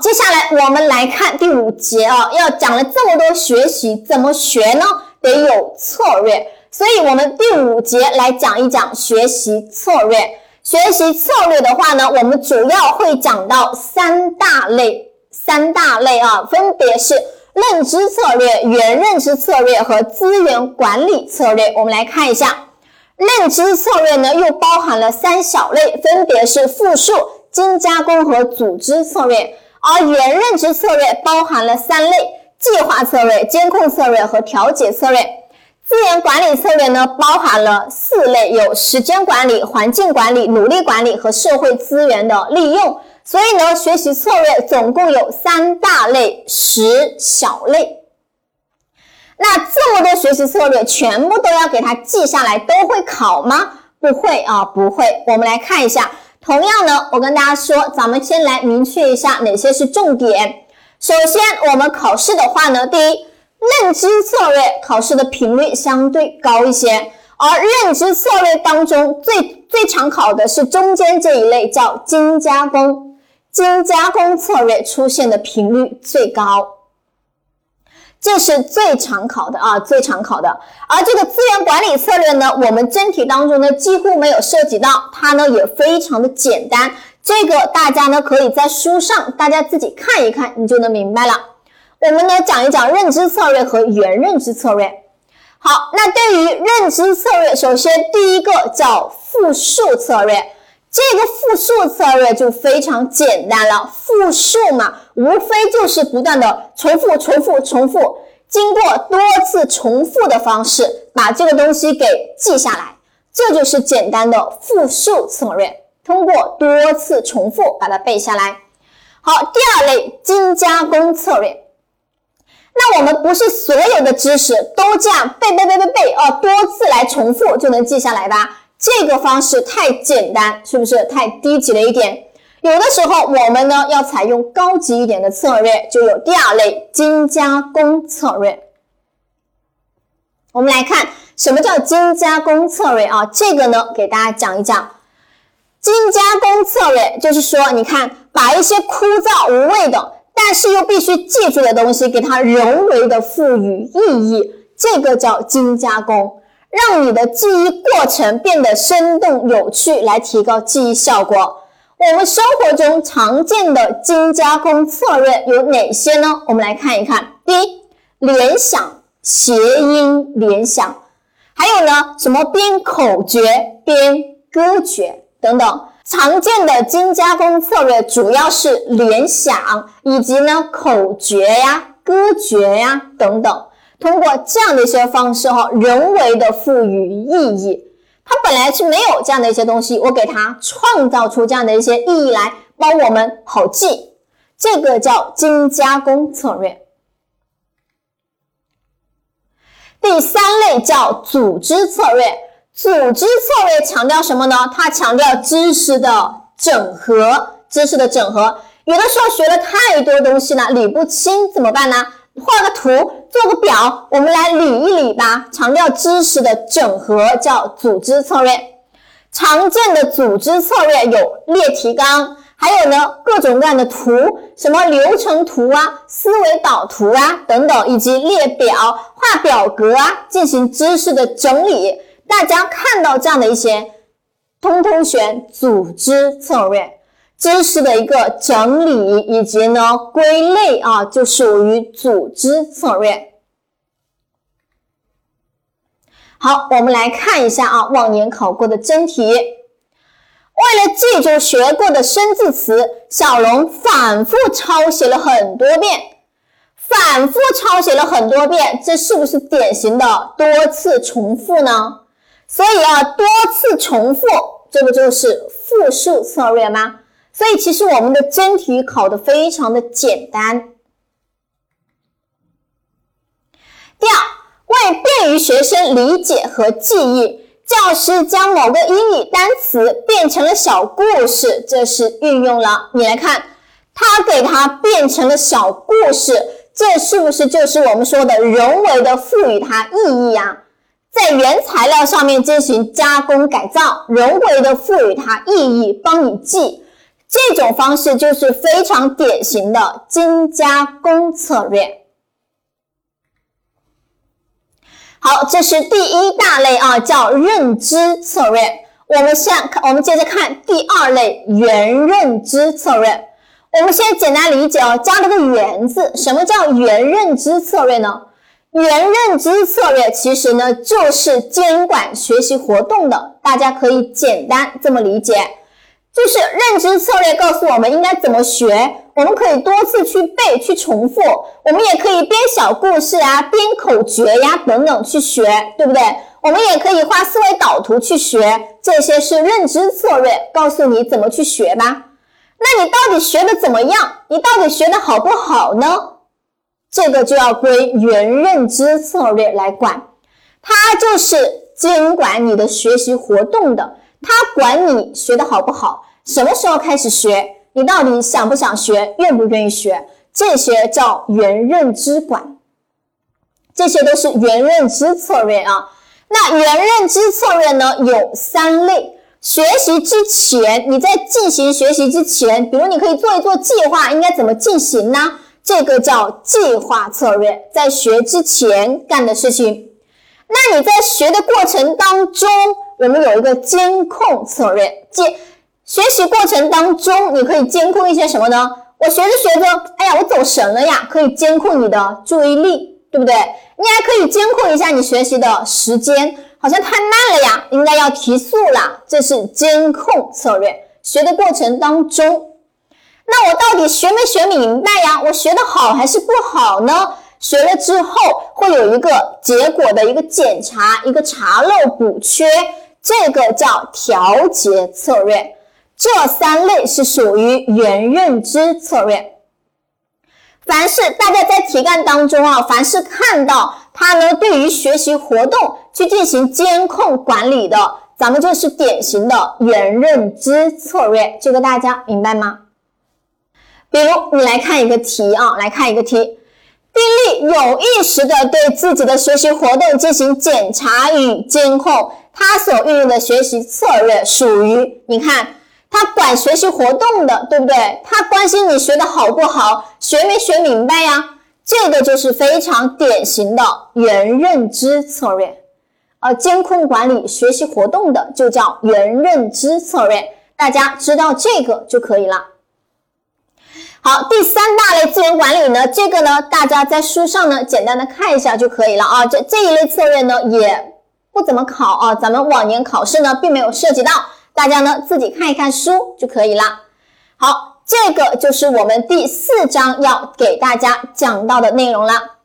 接下来我们来看第五节啊，要讲了这么多学习，怎么学呢？得有策略，所以我们第五节来讲一讲学习策略。学习策略的话呢，我们主要会讲到三大类，三大类啊，分别是认知策略、原认知策略和资源管理策略。我们来看一下，认知策略呢，又包含了三小类，分别是复述、精加工和组织策略。而原认知策略包含了三类：计划策略、监控策略和调节策略。资源管理策略呢，包含了四类，有时间管理、环境管理、努力管理和社会资源的利用。所以呢，学习策略总共有三大类、十小类。那这么多学习策略，全部都要给它记下来，都会考吗？不会啊，不会。我们来看一下。同样呢，我跟大家说，咱们先来明确一下哪些是重点。首先，我们考试的话呢，第一，认知策略考试的频率相对高一些，而认知策略当中最最常考的是中间这一类，叫精加工。精加工策略出现的频率最高。这是最常考的啊，最常考的。而这个资源管理策略呢，我们真题当中呢几乎没有涉及到，它呢也非常的简单。这个大家呢可以在书上大家自己看一看，你就能明白了。我们呢讲一讲认知策略和原认知策略。好，那对于认知策略，首先第一个叫复述策略。这个复述策略就非常简单了，复述嘛，无非就是不断的重复、重复、重复，经过多次重复的方式把这个东西给记下来，这就是简单的复述策略。通过多次重复把它背下来。好，第二类精加工策略，那我们不是所有的知识都这样背背背背背啊，多次来重复就能记下来吧？这个方式太简单，是不是太低级了一点？有的时候我们呢要采用高级一点的策略，就有第二类精加工策略。我们来看什么叫精加工策略啊？这个呢给大家讲一讲。精加工策略就是说，你看把一些枯燥无味的，但是又必须记住的东西，给它人为的赋予意义，这个叫精加工。让你的记忆过程变得生动有趣，来提高记忆效果。我们生活中常见的精加工策略有哪些呢？我们来看一看。第一，联想、谐音联想，还有呢，什么编口诀、编歌诀等等。常见的精加工策略主要是联想，以及呢口诀呀、歌诀呀等等。通过这样的一些方式哈，人为的赋予意义，它本来是没有这样的一些东西，我给它创造出这样的一些意义来，帮我们好记，这个叫精加工策略。第三类叫组织策略，组织策略强调什么呢？它强调知识的整合，知识的整合。有的时候学了太多东西了，理不清怎么办呢？画个图，做个表，我们来理一理吧。强调知识的整合叫组织策略。常见的组织策略有列提纲，还有呢各种各样的图，什么流程图啊、思维导图啊等等，以及列表、画表格啊，进行知识的整理。大家看到这样的一些，通通选组织策略。知识的一个整理以及呢归类啊，就属于组织策略。好，我们来看一下啊，往年考过的真题。为了记住学过的生字词，小龙反复抄写了很多遍，反复抄写了很多遍，这是不是典型的多次重复呢？所以啊，多次重复，这不就是复述策略吗？所以，其实我们的真题考的非常的简单。第二，为便于学生理解和记忆，教师将某个英语单词变成了小故事，这是运用了。你来看，他给它变成了小故事，这是不是就是我们说的人为的赋予它意义啊？在原材料上面进行加工改造，人为的赋予它意义，帮你记。这种方式就是非常典型的精加工策略。好，这是第一大类啊，叫认知策略。我们先看，我们接着看第二类原认知策略。我们先简单理解哦，加了个“原”字，什么叫原认知策略呢？原认知策略其实呢，就是监管学习活动的，大家可以简单这么理解。就是认知策略告诉我们应该怎么学，我们可以多次去背、去重复，我们也可以编小故事啊、编口诀呀等等去学，对不对？我们也可以画思维导图去学，这些是认知策略，告诉你怎么去学吧。那你到底学的怎么样？你到底学的好不好呢？这个就要归原认知策略来管，它就是监管你的学习活动的，它管你学的好不好。什么时候开始学？你到底想不想学？愿不愿意学？这些叫原认知管，这些都是原认知策略啊。那原认知策略呢，有三类。学习之前，你在进行学习之前，比如你可以做一做计划，应该怎么进行呢？这个叫计划策略，在学之前干的事情。那你在学的过程当中，我们有一个监控策略，监。学习过程当中，你可以监控一些什么呢？我学着学着，哎呀，我走神了呀，可以监控你的注意力，对不对？你还可以监控一下你学习的时间，好像太慢了呀，应该要提速了，这是监控策略。学的过程当中，那我到底学没学明白呀？我学的好还是不好呢？学了之后会有一个结果的一个检查，一个查漏补缺，这个叫调节策略。这三类是属于原认知策略。凡是大家在题干当中啊，凡是看到它呢，对于学习活动去进行监控管理的，咱们就是典型的原认知策略。这个大家明白吗？比如你来看一个题啊，来看一个题，丁力有意识的对自己的学习活动进行检查与监控，他所运用的学习策略属于，你看。他管学习活动的，对不对？他关心你学的好不好，学没学明白呀？这个就是非常典型的原认知策略，呃，监控管理学习活动的就叫原认知策略。大家知道这个就可以了。好，第三大类资源管理呢，这个呢，大家在书上呢简单的看一下就可以了啊。这这一类策略呢也不怎么考啊，咱们往年考试呢并没有涉及到。大家呢自己看一看书就可以了。好，这个就是我们第四章要给大家讲到的内容了。